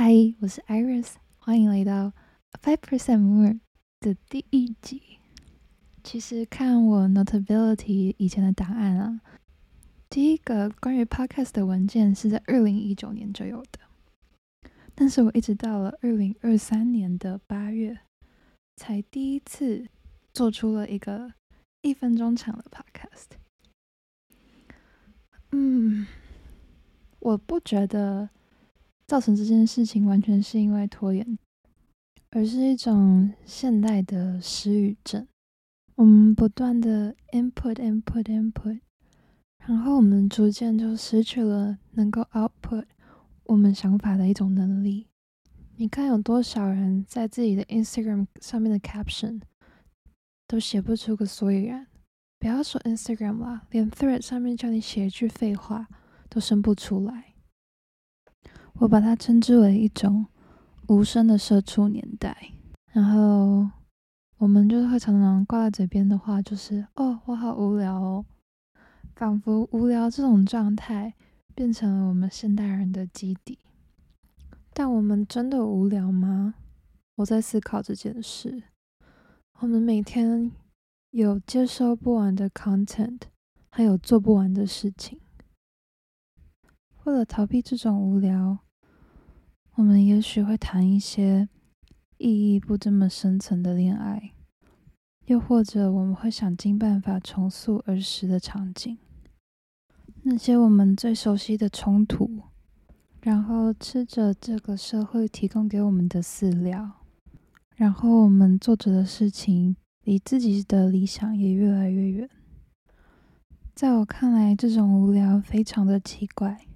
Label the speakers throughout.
Speaker 1: 嗨，我是 Iris，欢迎来到 Five Percent More 的第一集。其实看我 Notability 以前的答案啊，第一个关于 Podcast 的文件是在二零一九年就有的，但是我一直到了二零二三年的八月，才第一次做出了一个一分钟长的 Podcast。嗯，我不觉得造成这件事情完全是因为拖延，而是一种现代的失语症。我们不断的 input input input，然后我们逐渐就失去了能够 output 我们想法的一种能力。你看有多少人在自己的 Instagram 上面的 caption 都写不出个所以然，不要说 Instagram 啦，连 Thread 上面叫你写一句废话都生不出来。我把它称之为一种无声的社畜年代，然后。我们就是会常常挂在嘴边的话，就是“哦，我好无聊哦”，仿佛无聊这种状态变成了我们现代人的基底。但我们真的无聊吗？我在思考这件事。我们每天有接收不完的 content，还有做不完的事情。为了逃避这种无聊，我们也许会谈一些。意义不这么深层的恋爱，又或者我们会想尽办法重塑儿时的场景，那些我们最熟悉的冲突，然后吃着这个社会提供给我们的饲料，然后我们做着的事情离自己的理想也越来越远。在我看来，这种无聊非常的奇怪，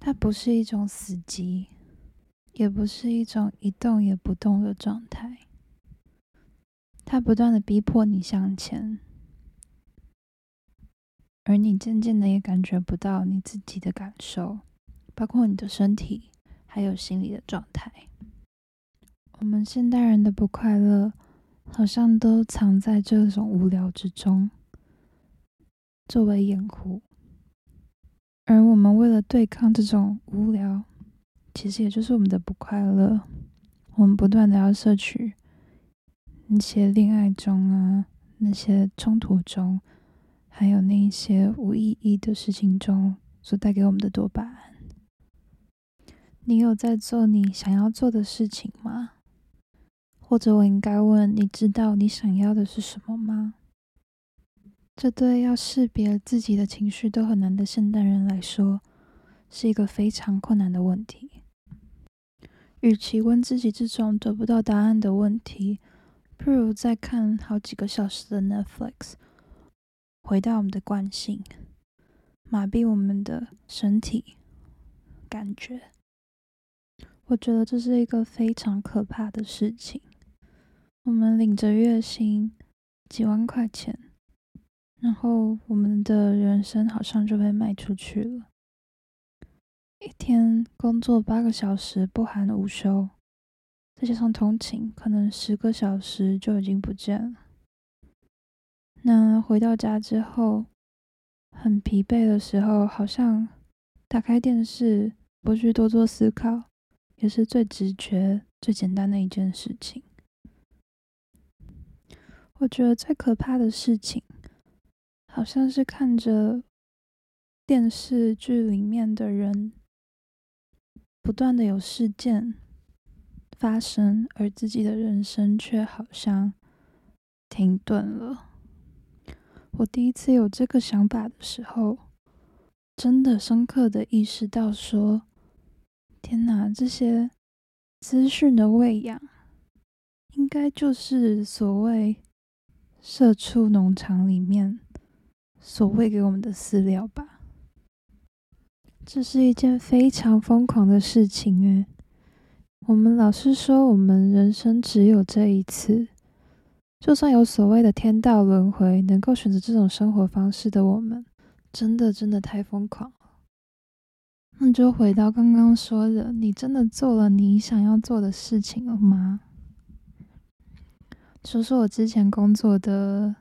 Speaker 1: 它不是一种死寂。也不是一种一动也不动的状态，它不断的逼迫你向前，而你渐渐的也感觉不到你自己的感受，包括你的身体还有心理的状态。我们现代人的不快乐，好像都藏在这种无聊之中，作为掩护，而我们为了对抗这种无聊。其实也就是我们的不快乐，我们不断的要摄取那些恋爱中啊，那些冲突中，还有那些无意义的事情中所带给我们的多巴胺。你有在做你想要做的事情吗？或者我应该问，你知道你想要的是什么吗？这对要识别自己的情绪都很难的现代人来说，是一个非常困难的问题。与其问自己这种得不到答案的问题，不如再看好几个小时的 Netflix，回到我们的惯性，麻痹我们的身体感觉。我觉得这是一个非常可怕的事情。我们领着月薪几万块钱，然后我们的人生好像就被卖出去了。一天工作八个小时，不含午休，再加上通勤，可能十个小时就已经不见了。那回到家之后，很疲惫的时候，好像打开电视，不去多做思考，也是最直觉、最简单的一件事情。我觉得最可怕的事情，好像是看着电视剧里面的人。不断的有事件发生，而自己的人生却好像停顿了。我第一次有这个想法的时候，真的深刻的意识到说：“天哪，这些资讯的喂养，应该就是所谓社畜农场里面所喂给我们的饲料吧。”这是一件非常疯狂的事情诶，我们老是说我们人生只有这一次，就算有所谓的天道轮回，能够选择这种生活方式的我们，真的真的太疯狂。那就回到刚刚说的，你真的做了你想要做的事情了吗？说说我之前工作的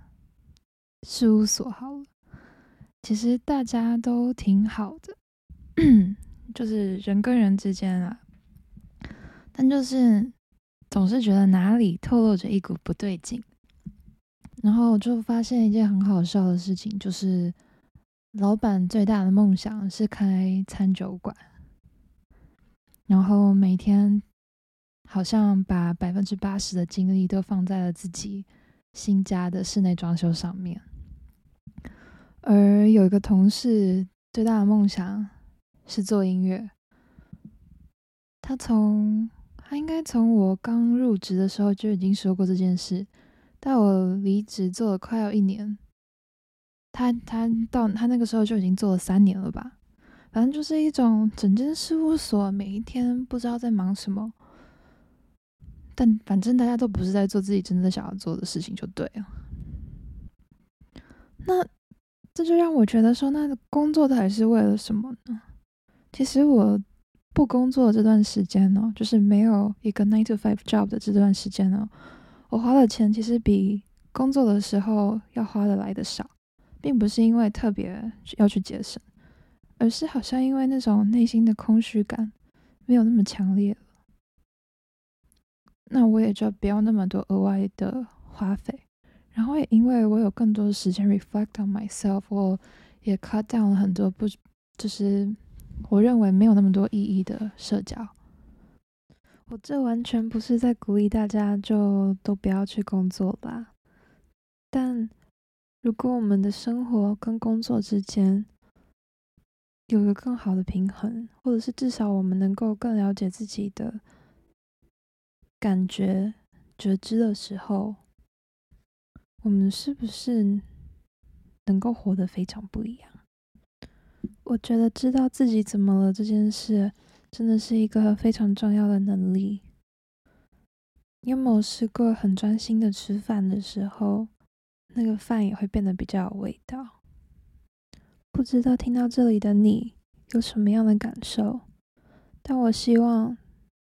Speaker 1: 事务所好了，其实大家都挺好的。就是人跟人之间啊，但就是总是觉得哪里透露着一股不对劲。然后就发现一件很好笑的事情，就是老板最大的梦想是开餐酒馆，然后每天好像把百分之八十的精力都放在了自己新家的室内装修上面。而有一个同事最大的梦想是做音乐，他从他应该从我刚入职的时候就已经说过这件事。但我离职做了快要一年，他他到他那个时候就已经做了三年了吧。反正就是一种整间事务所每一天不知道在忙什么，但反正大家都不是在做自己真正想要做的事情，就对了。那这就让我觉得说，那工作到底是为了什么呢？其实我不工作这段时间呢，就是没有一个 nine to five job 的这段时间呢。我花的钱其实比工作的时候要花的来的少，并不是因为特别要去节省，而是好像因为那种内心的空虚感没有那么强烈了，那我也就不要那么多额外的花费，然后也因为我有更多的时间 reflect on myself，我也 cut down 了很多不就是我认为没有那么多意义的社交。我这完全不是在鼓励大家就都不要去工作吧，但如果我们的生活跟工作之间有个更好的平衡，或者是至少我们能够更了解自己的感觉、觉知的时候，我们是不是能够活得非常不一样？我觉得知道自己怎么了这件事。真的是一个非常重要的能力。你有没有试过很专心的吃饭的时候，那个饭也会变得比较有味道？不知道听到这里的你有什么样的感受？但我希望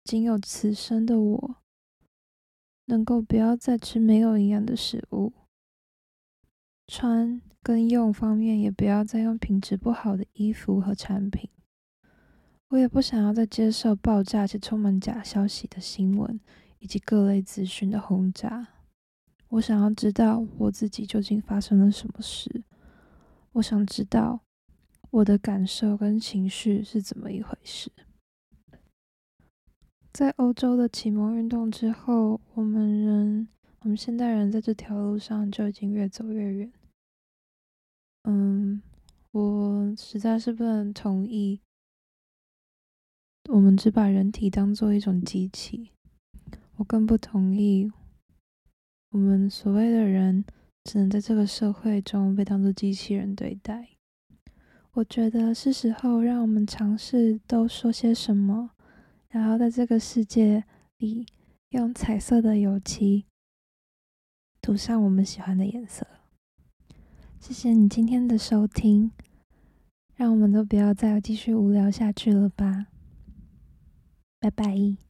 Speaker 1: 仅有此生的我，能够不要再吃没有营养的食物，穿跟用方面也不要再用品质不好的衣服和产品。我也不想要再接受爆炸且充满假消息的新闻，以及各类资讯的轰炸。我想要知道我自己究竟发生了什么事。我想知道我的感受跟情绪是怎么一回事。在欧洲的启蒙运动之后，我们人，我们现代人在这条路上就已经越走越远。嗯，我实在是不能同意。我们只把人体当做一种机器，我更不同意。我们所谓的人，只能在这个社会中被当做机器人对待。我觉得是时候让我们尝试都说些什么，然后在这个世界里用彩色的油漆涂上我们喜欢的颜色。谢谢你今天的收听，让我们都不要再继续无聊下去了吧。拜拜。